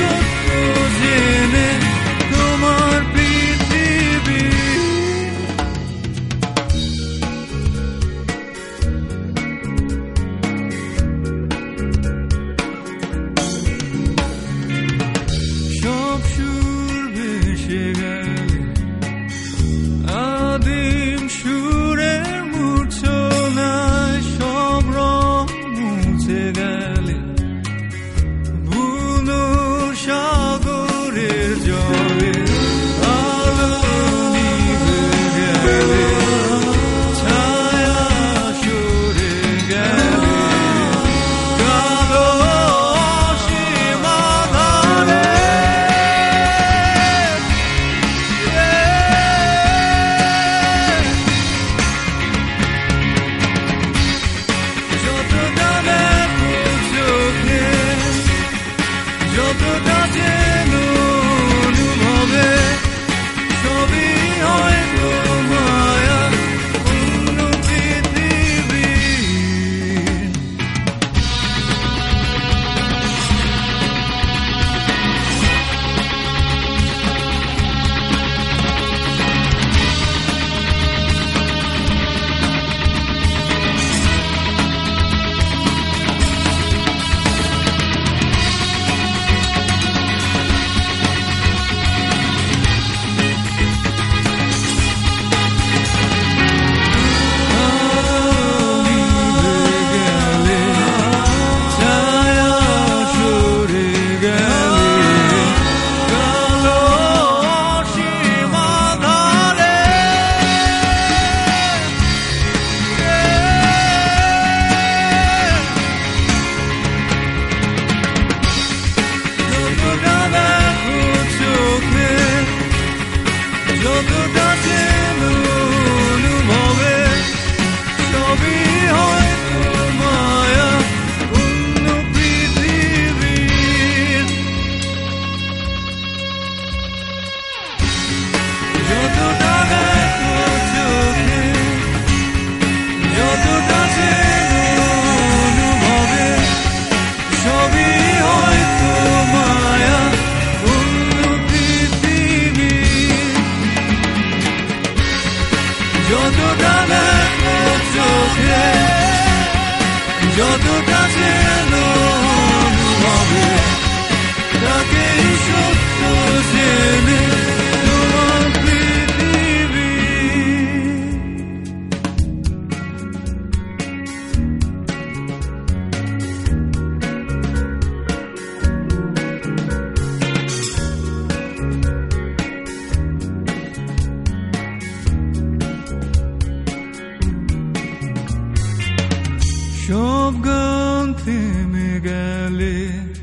good. you. don't do যতটা দেখো চোখে Şofgantimi gelir